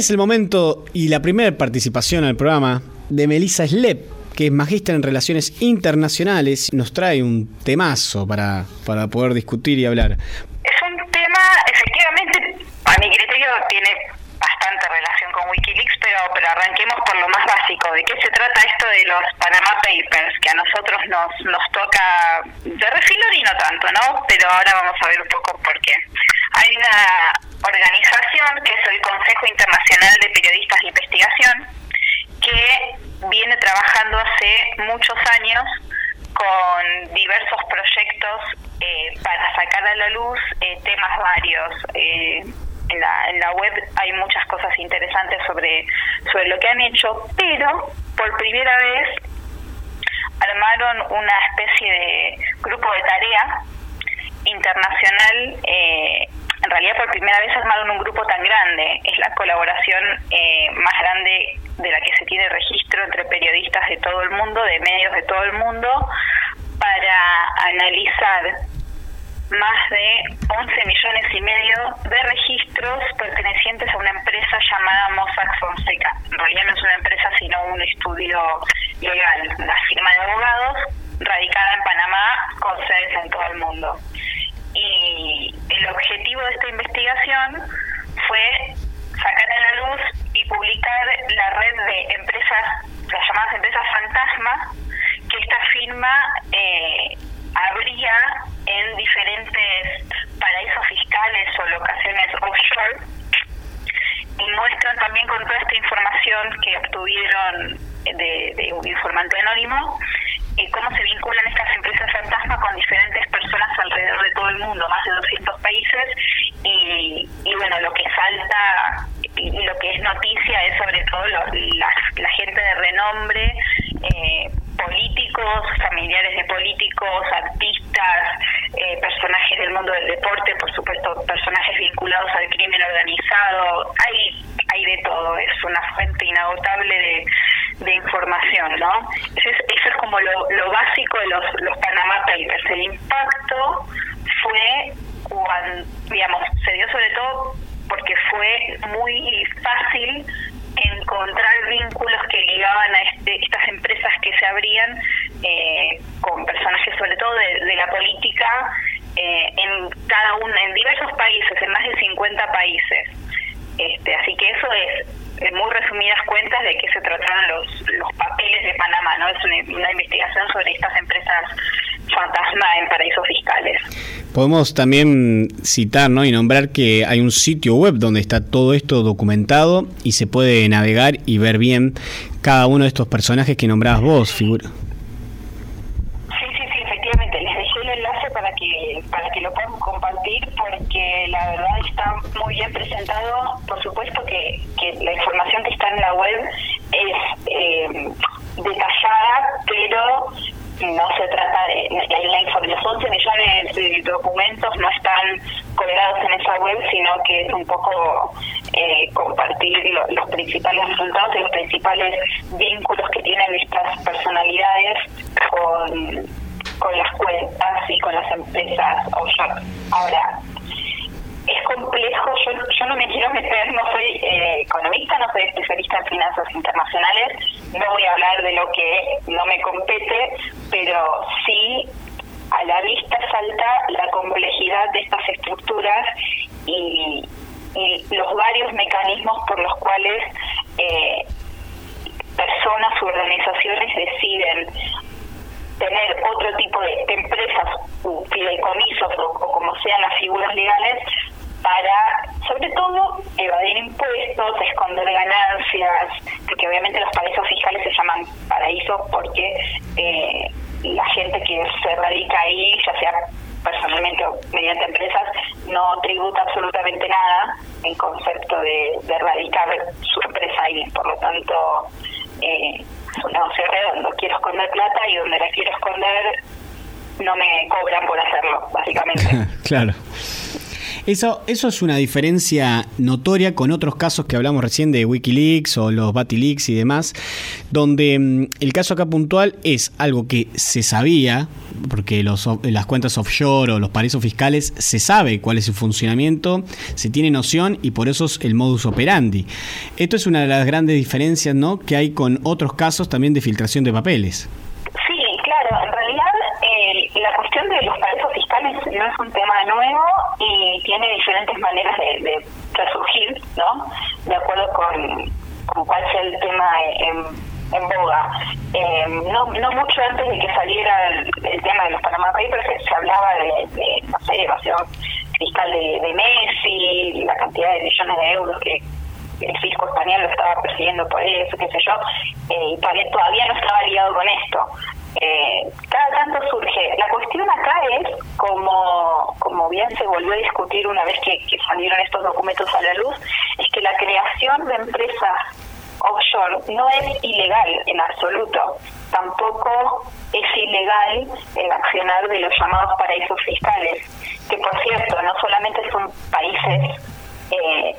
es el momento y la primera participación al programa de Melissa Slep, que es magíster en Relaciones Internacionales. Nos trae un temazo para, para poder discutir y hablar. Es un tema, efectivamente, a mi criterio tiene bastante relación pero, arranquemos por lo más básico. ¿De qué se trata esto de los Panama Papers? Que a nosotros nos, nos toca de refilón y no tanto, ¿no? Pero ahora vamos a ver un poco por qué. Hay una organización que es el Consejo Internacional de Periodistas de Investigación que viene trabajando hace muchos años con diversos proyectos eh, para sacar a la luz eh, temas varios. Eh, en, la, en la web hay muchas cosas interesantes sobre, sobre lo que han hecho, pero por primera vez armaron una especie de grupo de tarea internacional eh, en realidad por primera vez armaron un grupo tan grande. Es la colaboración eh, más grande de la que se tiene registro entre periodistas de todo el mundo, de medios de todo el mundo, para analizar más de 11 millones y medio de registros pertenecientes a una empresa llamada Mossack Fonseca. En realidad no es una empresa, sino un estudio legal, una firma de abogados radicada en Panamá con sedes en todo el mundo y el objetivo de esta investigación fue sacar a la luz y publicar la red de empresas, las llamadas empresas fantasma, que esta firma eh, habría en diferentes paraísos fiscales o locaciones offshore. Y muestran también con toda esta información que obtuvieron de, de un informante anónimo eh, cómo se vinculan estas empresas fantasma con diferentes personas alrededor de todo el mundo, más de 200 países, y, y bueno, lo que salta y lo que es noticia es sobre todo la, la, gente de renombre, políticos, familiares de políticos, artistas, eh, personajes del mundo del deporte, por supuesto, personajes vinculados al crimen organizado, hay, hay de todo, es una fuente inagotable de información, ¿no? Eso es, eso es como lo, lo, básico de los, los Panama Papers. El impacto fue cuando, digamos, se dio sobre todo porque fue muy fácil encontrar vínculos que ligaban a este, estas empresas que se abrían eh, con personajes sobre todo de, la política eh, en cada uno en diversos países en más de 50 países este, así que eso es en muy resumidas cuentas de qué se trataron los, los papeles de Panamá, ¿no? Es una, investigación sobre estas empresas fantasma en paraísos fiscales. Podemos también citar ¿no? y nombrar que hay un sitio web donde está todo esto documentado y se puede navegar y ver bien cada uno de estos personajes que nombrabas vos, figura. Sí, sí, sí, efectivamente. Les dejé el enlace para que, para que lo puedan compartir porque la verdad está muy bien presentado. Por supuesto que, que la información que está en la web es eh, detallada, pero no se trata de, la los 11 millones de documentos no están colgados en esa web, sino que es un poco eh, compartir los principales resultados y los principales vínculos que tienen estas personalidades con, con las cuentas y con las empresas. Ahora, es complejo, yo, yo no me quiero meter, no soy eh, economista, no soy especialista en finanzas internacionales, no voy a hablar de lo que no me compete, pero sí a la vista salta la complejidad de estas estructuras y, los varios mecanismos por los cuales eh, personas u organizaciones deciden tener otro tipo de empresas u fideicomisos o, o, como sean las figuras legales para, sobre todo, evadir impuestos, esconder ganancias, porque obviamente los paraísos fiscales se llaman paraísos porque eh, la gente que se radica ahí, ya sea personalmente o mediante empresas, no tributa absolutamente nada en concepto de, de radicar su empresa ahí. Por lo tanto, eh, es un negocio redondo. Quiero esconder plata y donde la quiero esconder no me cobran por hacerlo, básicamente. claro. Eso, eso es una diferencia notoria con otros casos que hablamos recién de Wikileaks o los Batileaks y demás, donde mm, el caso acá puntual es algo que se sabía, porque los, las cuentas offshore o los paraísos fiscales se sabe cuál es su funcionamiento, se tiene noción y por eso es el modus operandi. Esto es una de las grandes diferencias ¿no? que hay con otros casos también de filtración de papeles. Sí, claro, en realidad eh, la cuestión de los paraísos fiscales no es un tema nuevo y tiene diferentes maneras de, resurgir, ¿no? De acuerdo con, cuál sea el tema en en boga. Eh, no, mucho antes de que saliera el, tema de los Panama Papers se, hablaba de, no sé, evasión fiscal de, Messi, la cantidad de millones de euros que el fisco español lo estaba persiguiendo por eso, qué sé yo, eh, y todavía no estaba ligado con esto. Eh, cada tanto surge. La cuestión acá es, como, como bien se volvió a discutir una vez que, salieron estos documentos a la luz, es que la creación de empresas offshore no es ilegal en absoluto. Tampoco es ilegal el accionar de los llamados paraísos fiscales, que por cierto no solamente son países eh,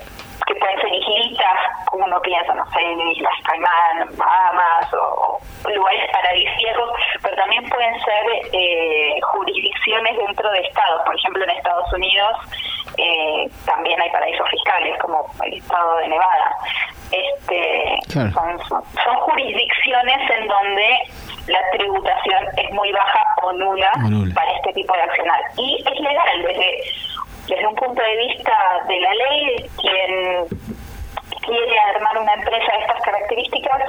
pueden ser islitas, como uno piensa, no sé, en Islas Caimán, Bahamas o, lugares paradisíacos, pero también pueden ser eh, jurisdicciones dentro de estados. Por ejemplo, en Estados Unidos eh, también hay paraísos fiscales, como el estado de Nevada. Este, son, jurisdicciones en donde la tributación es muy baja o nula, para este tipo de accionar. Y es legal desde, desde un punto de vista de la ley, quien quiere armar una empresa de estas características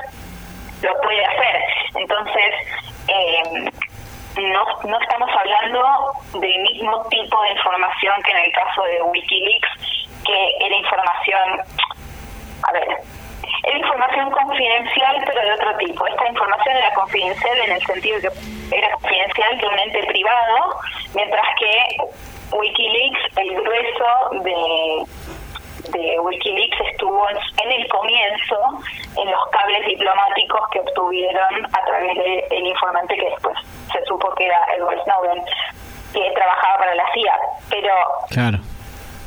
lo puede hacer. Entonces, eh, no, no estamos hablando del mismo tipo de información que en el caso de Wikileaks, que era información, a ver, era información confidencial, pero de otro tipo. Esta información era confidencial en el sentido de que era confidencial de un ente privado, mientras que Wikileaks, el grueso de de Wikileaks estuvo en el comienzo en los cables diplomáticos que obtuvieron a través del informante que después se supo que era Edward Snowden, que trabajaba para la CIA. Pero,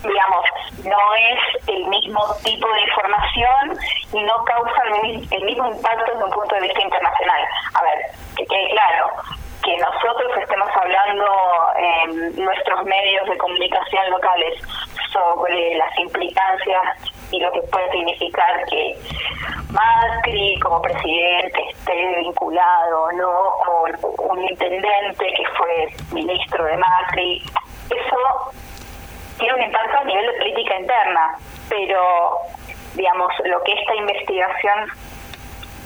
digamos, no es el mismo tipo de información y no causa el, mismo impacto desde un punto de vista internacional. A ver, que quede claro, que nosotros estemos hablando en nuestros medios de comunicación locales sobre las implicancias y lo que puede significar que Macri como presidente esté vinculado no o un intendente que fue ministro de Macri. Eso tiene un impacto a nivel de política interna pero digamos lo que esta investigación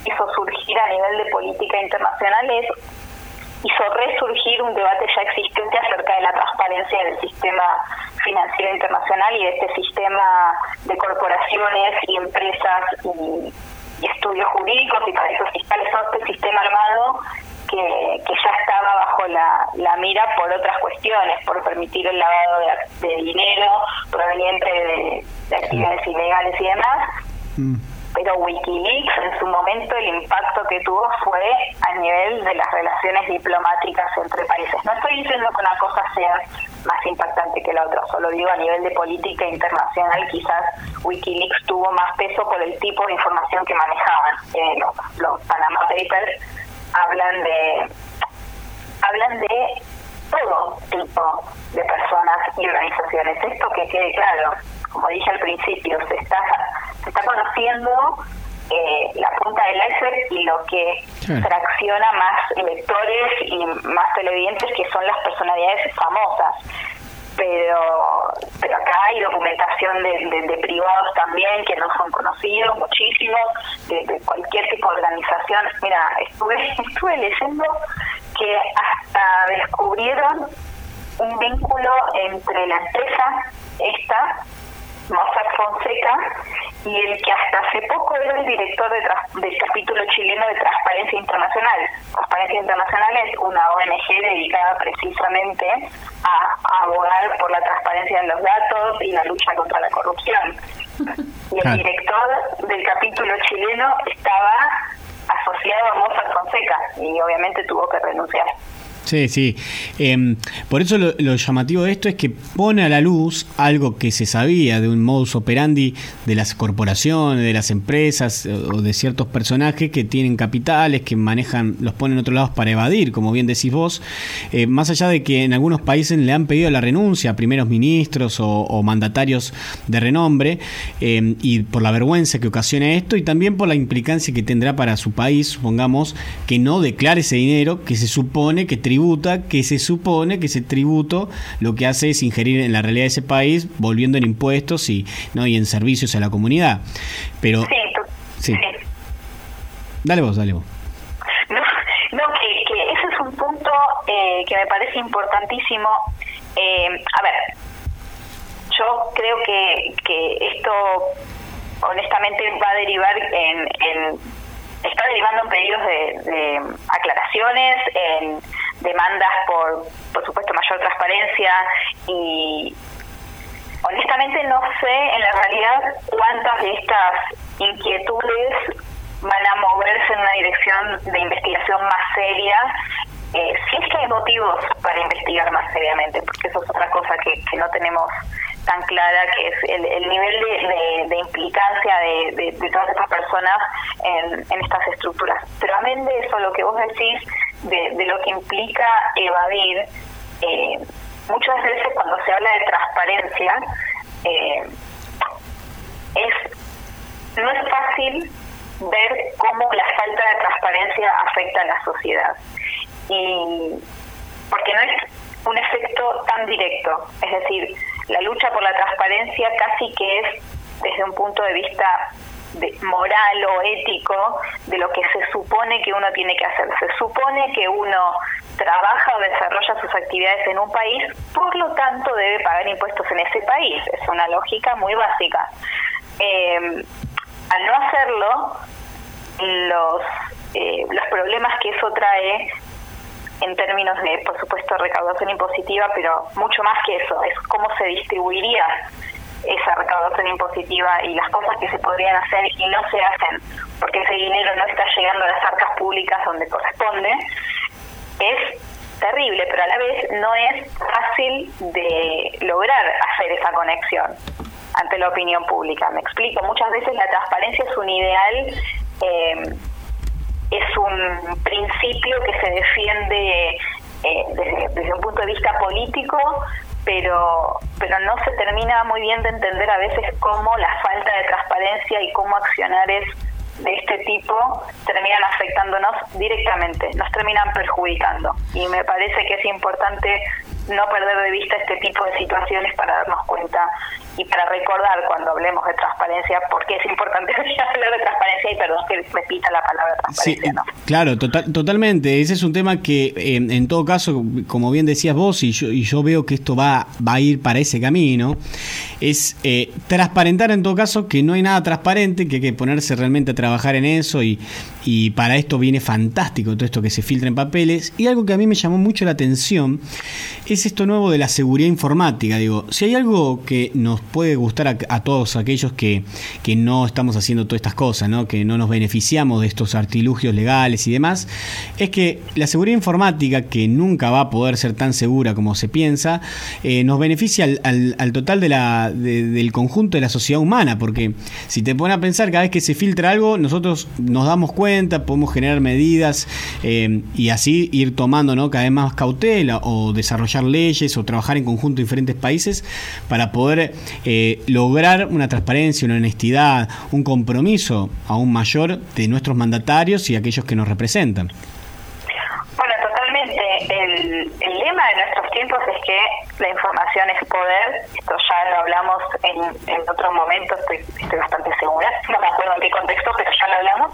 hizo surgir a nivel de política internacional es hizo resurgir un debate ya existente acerca de la transparencia del sistema financiero internacional y de este sistema de corporaciones y empresas y, estudios jurídicos y paraísos fiscales, todo este sistema armado que, que ya estaba bajo la, la, mira por otras cuestiones, por permitir el lavado de, dinero proveniente de, actividades ilegales y demás. Mm pero Wikileaks en su momento el impacto que tuvo fue a nivel de las relaciones diplomáticas entre países. No estoy diciendo que una cosa sea más impactante que la otra, solo digo a nivel de política internacional quizás Wikileaks tuvo más peso por el tipo de información que manejaban. Eh, los, Panama Papers hablan de hablan de todo tipo de personas y organizaciones. Esto que quede claro, como dije al principio, se está se está conociendo eh, la punta del iceberg y lo que tracciona más electores y más televidentes que son las personalidades famosas. Pero pero acá hay documentación de, privados también que no son conocidos muchísimos de, cualquier tipo de organización. Mira estuve estuve leyendo que hasta descubrieron un vínculo entre la empresa esta Mossack Fonseca y el que hasta hace poco era el director del capítulo chileno de Transparencia Internacional. Transparencia Internacional es una ONG dedicada precisamente a, abogar por la transparencia en los datos y la lucha contra la corrupción. Y el director del capítulo chileno estaba asociado a Mossack Fonseca y obviamente tuvo que renunciar. Sí, sí. Em, por eso lo, llamativo de esto es que pone a la luz algo que se sabía de un modus operandi de las corporaciones, de las empresas o de ciertos personajes que tienen capitales, que manejan, los ponen en otros lados para evadir, como bien decís vos, eh, más allá de que en algunos países le han pedido la renuncia a primeros ministros o, mandatarios de renombre, em, y por la vergüenza que ocasiona esto, y también por la implicancia que tendrá para su país, supongamos, que no declare ese dinero que se supone que tributa que se supone que ese tributo lo que hace es ingerir en la realidad de ese país, volviendo en impuestos y, ¿no? y en servicios a la comunidad. Pero... Sí, Dale vos, dale vos. No, que, ese es un punto eh, que me parece importantísimo. Eh, a ver, yo creo que, que esto honestamente va a derivar en, está derivando en pedidos de, de aclaraciones, en demandas por, por supuesto, mayor transparencia y honestamente no sé en la realidad cuántas de estas inquietudes van a moverse en una dirección de investigación más seria, eh, es que hay motivos para investigar más seriamente, porque eso es otra cosa que, que no tenemos tan clara, que es el, el nivel de, de, implicancia de, de, todas estas personas en, en estas estructuras. Pero amén de eso, lo que vos decís, de, lo que implica evadir, eh, muchas veces cuando se habla de transparencia, eh, es no es fácil ver cómo la falta de transparencia afecta a la sociedad. Y porque no es un efecto tan directo, es decir, la lucha por la transparencia casi que es desde un punto de vista de moral o ético de lo que se supone que uno tiene que hacer. Se supone que uno trabaja o desarrolla sus actividades en un país, por lo tanto debe pagar impuestos en ese país. Es una lógica muy básica. Eh, al no hacerlo, los, eh, los problemas que eso trae en términos de, por supuesto, recaudación impositiva, pero mucho más que eso, es cómo se distribuiría esa recaudación impositiva y las cosas que se podrían hacer y no se hacen porque ese dinero no está llegando a las arcas públicas donde corresponde, es terrible, pero a la vez no es fácil de lograr hacer esa conexión ante la opinión pública. Me explico, muchas veces la transparencia es un ideal, eh, es un principio que se defiende eh, desde, un punto de vista político, pero, pero no se termina muy bien de entender a veces cómo la falta de transparencia y cómo accionares de este tipo terminan afectándonos directamente, nos terminan perjudicando. Y me parece que es importante no perder de vista este tipo de situaciones para darnos cuenta y para recordar cuando hablemos de transparencia, porque es importante hablar de transparencia y perdón que repita la palabra transparencia. Claro, totalmente. Ese es un tema que en todo caso, como bien decías vos, y yo, y yo veo que esto va, va a ir para ese camino, es eh, transparentar en todo caso que no hay nada transparente, que hay que ponerse realmente a trabajar en eso y, y para esto viene fantástico todo esto que se filtra en papeles. Y algo que a mí me llamó mucho la atención es esto nuevo de la seguridad informática. Digo, si hay algo que nos puede gustar a, todos aquellos que, que, no estamos haciendo todas estas cosas, ¿no? que no nos beneficiamos de estos artilugios legales y demás, es que la seguridad informática, que nunca va a poder ser tan segura como se piensa, eh, nos beneficia al, al, total de la, del conjunto de la sociedad humana, porque si te pones a pensar, cada vez que se filtra algo, nosotros nos damos cuenta, podemos generar medidas eh, y así ir tomando ¿no? cada vez más cautela o desarrollar leyes o trabajar en conjunto en diferentes países para poder eh, lograr una transparencia, una honestidad, un compromiso aún mayor de nuestros mandatarios y aquellos que nos representan. Bueno, totalmente. El, lema de nuestros tiempos es que la información es poder. Esto ya lo hablamos en, en otro momento, estoy, estoy bastante segura. No me acuerdo en qué contexto, pero ya lo hablamos.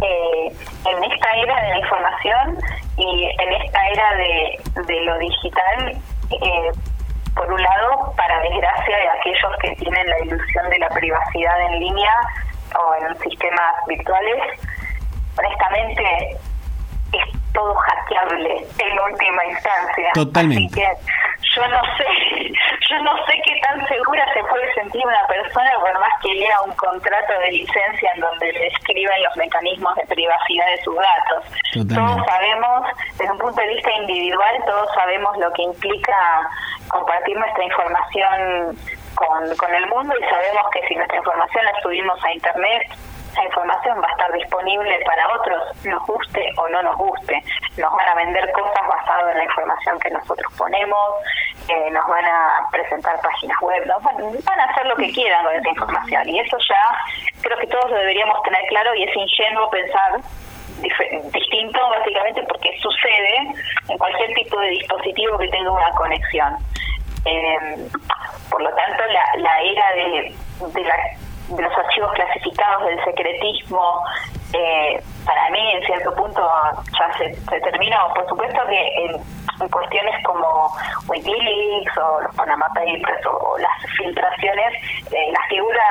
Eh, en esta era de la información y en esta era de, de lo digital, eh, por un lado, para desgracia de aquellos que tienen la ilusión de la privacidad en línea o en sistemas virtuales, honestamente es todo hackeable en última instancia. Totalmente. Así que yo no sé, yo no sé qué tan segura se puede sentir una persona por más que lea un contrato de licencia en donde le escriben los mecanismos de privacidad de sus datos. Todos sabemos, desde un punto de vista individual, todos sabemos lo que implica compartir nuestra información con, con el mundo y sabemos que si nuestra información la subimos a Internet, esa información va a estar disponible para otros, nos guste o no nos guste. Nos van a vender cosas basadas en la información que nosotros ponemos, eh, nos van a presentar páginas web, nos van, a hacer lo que quieran con esa información. Y eso ya creo que todos lo deberíamos tener claro y es ingenuo pensar distinto básicamente porque sucede en cualquier tipo de dispositivo que tenga una conexión. Eh, por lo tanto, la, la era de, de la de los archivos clasificados, del secretismo, eh, para mí en cierto punto ya se, terminó. Por supuesto que en, cuestiones como Wikileaks o los Panama Papers o, las filtraciones, eh, la figura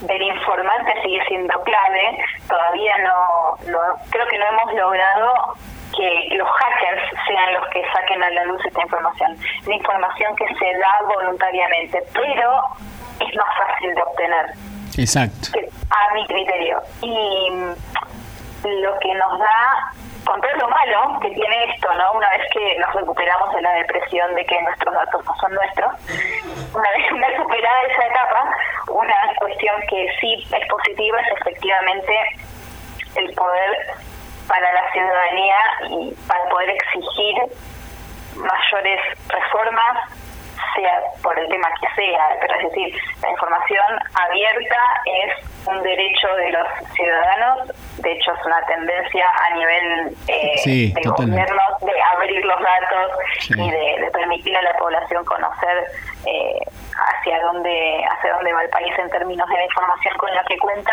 del informante sigue siendo clave. Todavía no, creo que no hemos logrado que los hackers sean los que saquen a la luz esta información, la información que se da voluntariamente, pero es más fácil de obtener. Exacto. A mi criterio. Y lo que nos da, con todo lo malo que tiene esto, ¿no? Una vez que nos recuperamos de la depresión de que nuestros datos no son nuestros, una vez una superada esa etapa, una cuestión que sí es positiva es efectivamente el poder para la ciudadanía y para poder exigir mayores reformas sea por el tema que sea, pero es decir, la información abierta es un derecho de los ciudadanos, de hecho es una tendencia a nivel eh, de gobierno de abrir los datos y de, permitir a la población conocer eh, hacia dónde hacia dónde va el país en términos de la información con la que cuenta,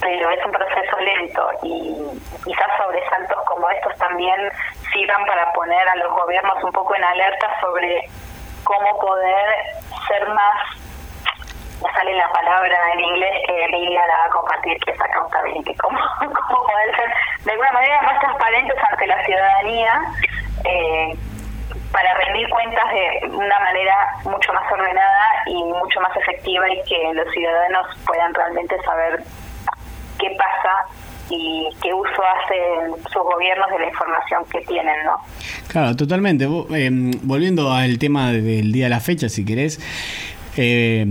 pero es un proceso lento y quizás sobresaltos como estos también sirvan para poner a los gobiernos un poco en alerta sobre cómo poder ser más, ya sale la palabra en inglés que Lilia la va a compartir, que es accountability, cómo, cómo poder ser de alguna manera más transparentes ante la ciudadanía. Eh, para rendir cuentas de una manera mucho más ordenada y mucho más efectiva y que los ciudadanos puedan realmente saber qué pasa y qué uso hacen sus gobiernos de la información que tienen, ¿no? Claro, totalmente. Eh, volviendo al tema del día de la fecha, si querés, eh,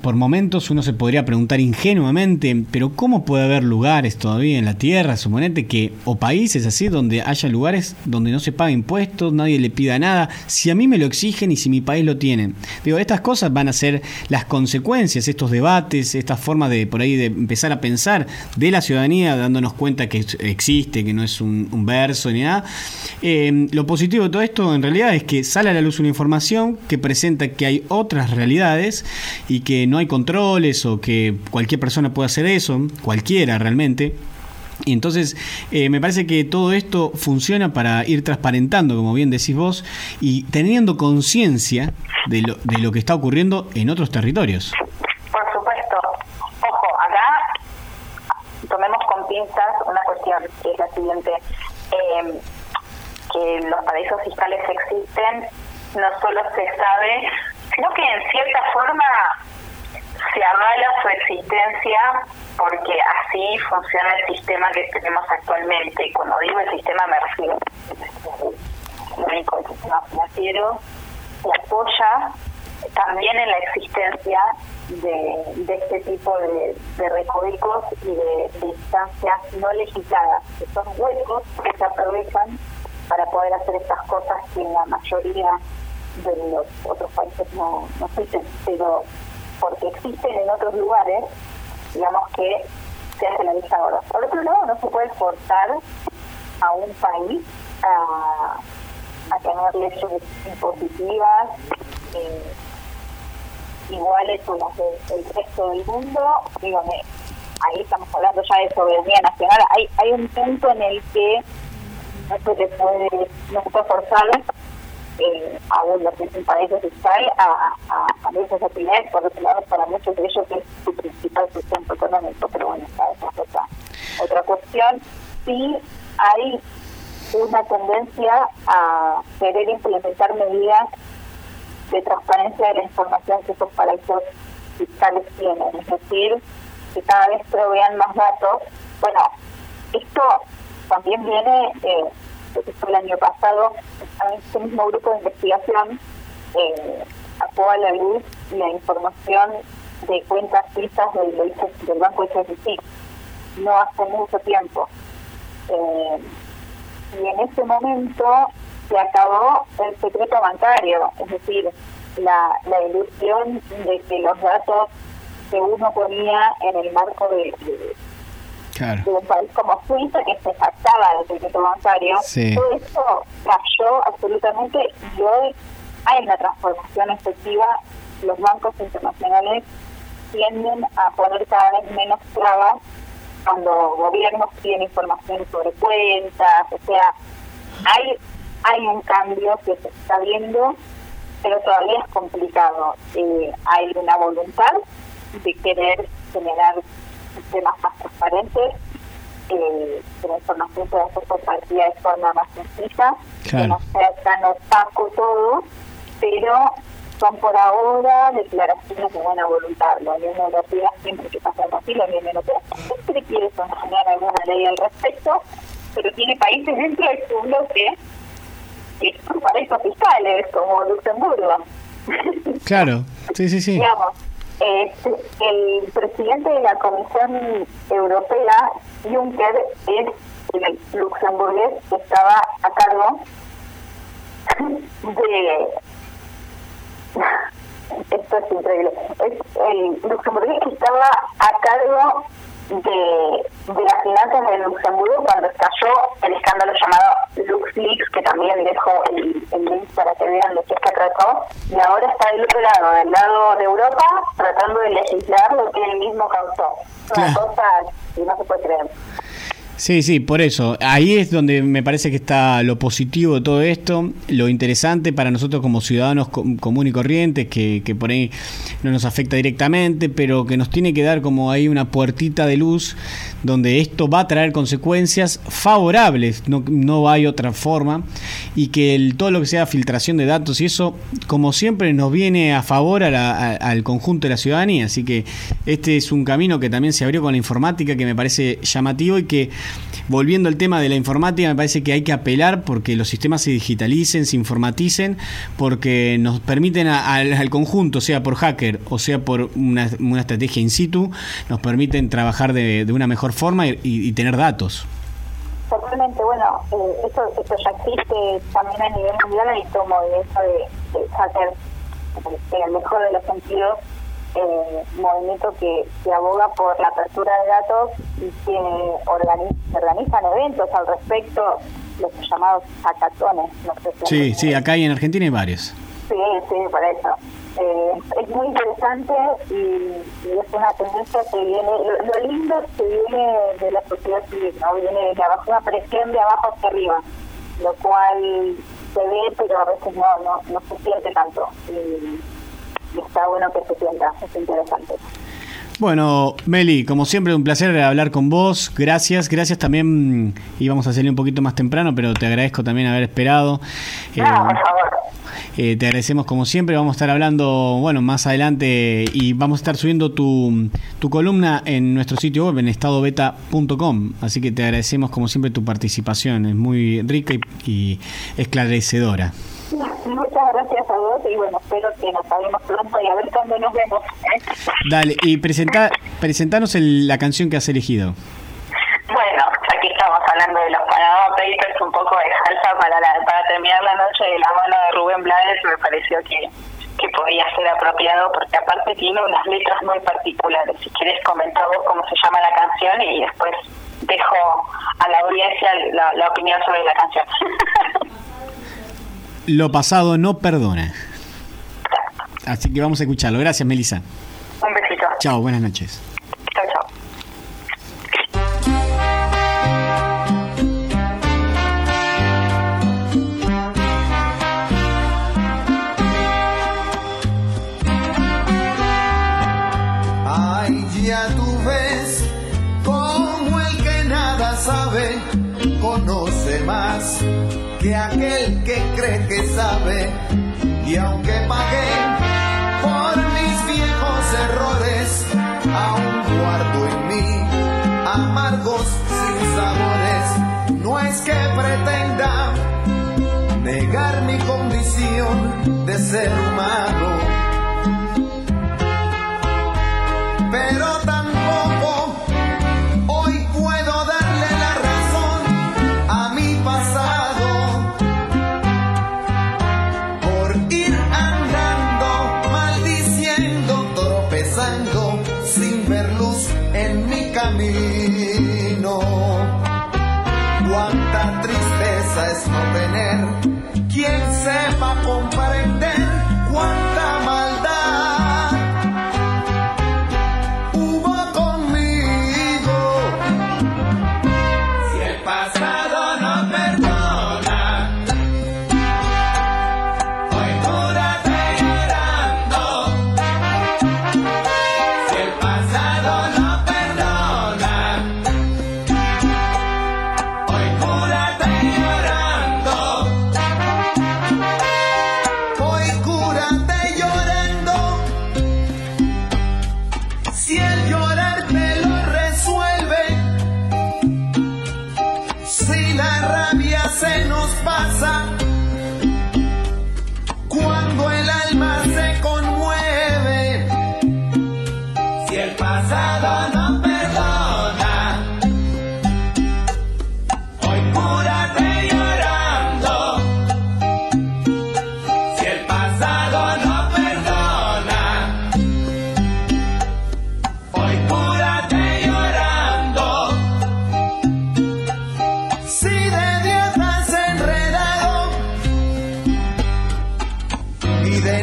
por momentos uno se podría preguntar ingenuamente, pero ¿cómo puede haber lugares todavía en la Tierra, suponete que, o países así, donde haya lugares donde no se paga impuestos, nadie le pida nada, si a mí me lo exigen y si mi país lo tiene? Digo, estas cosas van a ser las consecuencias, estos debates, esta forma de por ahí de empezar a pensar de la ciudadanía, dándonos cuenta que existe, que no es un, verso ni nada. Eh, lo positivo de todo esto en realidad es que sale a la luz una información que presenta que hay otras realidades y que no hay controles o que cualquier persona puede hacer eso, cualquiera realmente. Y entonces eh, me parece que todo esto funciona para ir transparentando, como bien decís vos, y teniendo conciencia de lo, de lo que está ocurriendo en otros territorios. Por supuesto. Ojo, acá tomemos con pinzas una cuestión, que es la siguiente. Eh, que los paraísos fiscales existen, no solo se sabe sino que en cierta forma se avala su existencia porque así funciona el sistema que tenemos actualmente. Y cuando digo el sistema me refiero al sistema financiero, que apoya también en la existencia de, este tipo de, de recovecos y de, de, instancias no legisladas, que son huecos que se aprovechan para poder hacer estas cosas que la mayoría de los otros países no, no existen, pero porque existen en otros lugares, digamos que se hace la vista ahora. Por otro lado, no se puede forzar a un país a, a tener leyes impositivas eh, iguales con las del resto del mundo. Dígame, ahí estamos hablando ya de soberanía nacional. Hay, hay un punto en el que no se puede, no se puede forzar eh, aún es un paraíso fiscal a, a, a esas actividades, por otro lado, para muchos de ellos es su principal sustento económico, pero bueno, esa es otra, otra cuestión. Sí hay una tendencia a querer implementar medidas de transparencia de la información que esos paraísos fiscales tienen, es decir, que cada vez provean más datos. Bueno, esto también viene, eh, fue el año pasado, este mismo grupo de investigación eh, sacó a la luz la información de cuentas suizas del, del Banco HSBC, no hace mucho tiempo. Eh, y en ese momento se acabó el secreto bancario, es decir, la, ilusión de que los datos que uno ponía en el marco de, un país como Suiza, que se jactaba del secreto bancario, todo eso cayó absolutamente y hoy hay una transformación efectiva. Los bancos internacionales tienden a poner cada vez menos trabas cuando gobiernos tienen información sobre cuentas, o sea, hay hay un cambio que se está viendo, pero todavía es complicado. Eh, hay una voluntad de querer generar sistemas más transparentes, eh, que la información pueda ser compartida de forma más sencilla, que no sea tan opaco todo, pero son por ahora declaraciones de buena voluntad. La Unión Europea siempre que pasa algo así, la Unión Europea siempre quiere sancionar alguna ley al respecto, pero tiene países dentro de su bloque que son paraísos fiscales, como Luxemburgo. Claro, sí, sí, sí. Digamos, eh, el presidente de la Comisión Europea, Juncker, es el luxemburgués que estaba a cargo de esto es increíble. Es el luxemburgués que estaba a cargo de, de las finanzas de Luxemburgo cuando estalló el escándalo llamado LuxLeaks, que también dejo el, el link para que vean de qué se trató, y ahora está del otro lado, del lado de Europa, tratando de legislar lo que él mismo causó. Una cosa que no se puede creer. Sí, sí, por eso. Ahí es donde me parece que está lo positivo de todo esto, lo interesante para nosotros como ciudadanos común y corrientes, que, que, por ahí no nos afecta directamente, pero que nos tiene que dar como ahí una puertita de luz donde esto va a traer consecuencias favorables, no, no hay otra forma, y que el, todo lo que sea filtración de datos y eso, como siempre, nos viene a favor al conjunto de la ciudadanía. Así que este es un camino que también se abrió con la informática que me parece llamativo y que volviendo al tema de la informática, me parece que hay que apelar porque los sistemas se digitalicen, se informaticen, porque nos permiten al conjunto, sea por hacker o sea por una, estrategia in situ, nos permiten trabajar de, una mejor forma y, tener datos. Totalmente, bueno, eh, esto, ya existe también a nivel mundial y tomo de eso de, hacker, en el mejor de los sentidos, eh, movimiento que, que, aboga por la apertura de datos y que organizan eventos al respecto, los llamados hackatones. sí, sí, acá y en Argentina hay varios. Sí, sí, por eso. Eh, es muy interesante y, es una tendencia que viene, lo, lindo es que viene de la sociedad civil, ¿no? viene de abajo, una presión de abajo hacia arriba, lo cual se ve, pero a veces no, no, no se siente tanto. Y, está bueno que se sienta, es interesante. Bueno, Meli, como siempre, un placer hablar con vos. Gracias, gracias también. Íbamos a salir un poquito más temprano, pero te agradezco también haber esperado. No, por favor. Eh, te agradecemos como siempre. Vamos a estar hablando, bueno, más adelante y vamos a estar subiendo tu, tu columna en nuestro sitio web, en estadobeta.com. Así que te agradecemos como siempre tu participación. Es muy rica y esclarecedora. Muchas gracias a vos y bueno, espero que nos hablemos pronto y a ver cuándo nos vemos. Dale, y presenta, presentanos la canción que has elegido. Bueno, aquí estamos hablando de los Panama Papers, un poco de salsa para, para terminar la noche de la mano de Rubén Blades, me pareció que, que podía ser apropiado porque aparte tiene unas letras muy particulares. Si quieres comentar vos cómo se llama la canción y después dejo a la audiencia la, la opinión sobre la canción. Lo pasado no perdona. Así que vamos a escucharlo. Gracias, Melissa. Un besito. Chao, buenas noches. Chao, chao. Ay, ya tú ves como el que nada sabe conoce más de aquel que cree que sabe. Y aunque pagué por mis viejos errores, aún guardo en mí amargos sin sabores. No es que pretenda negar mi condición de ser humano, pero también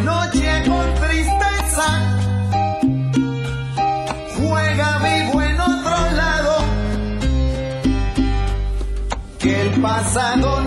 noche con tristeza. Juega vivo en otro lado que el pasado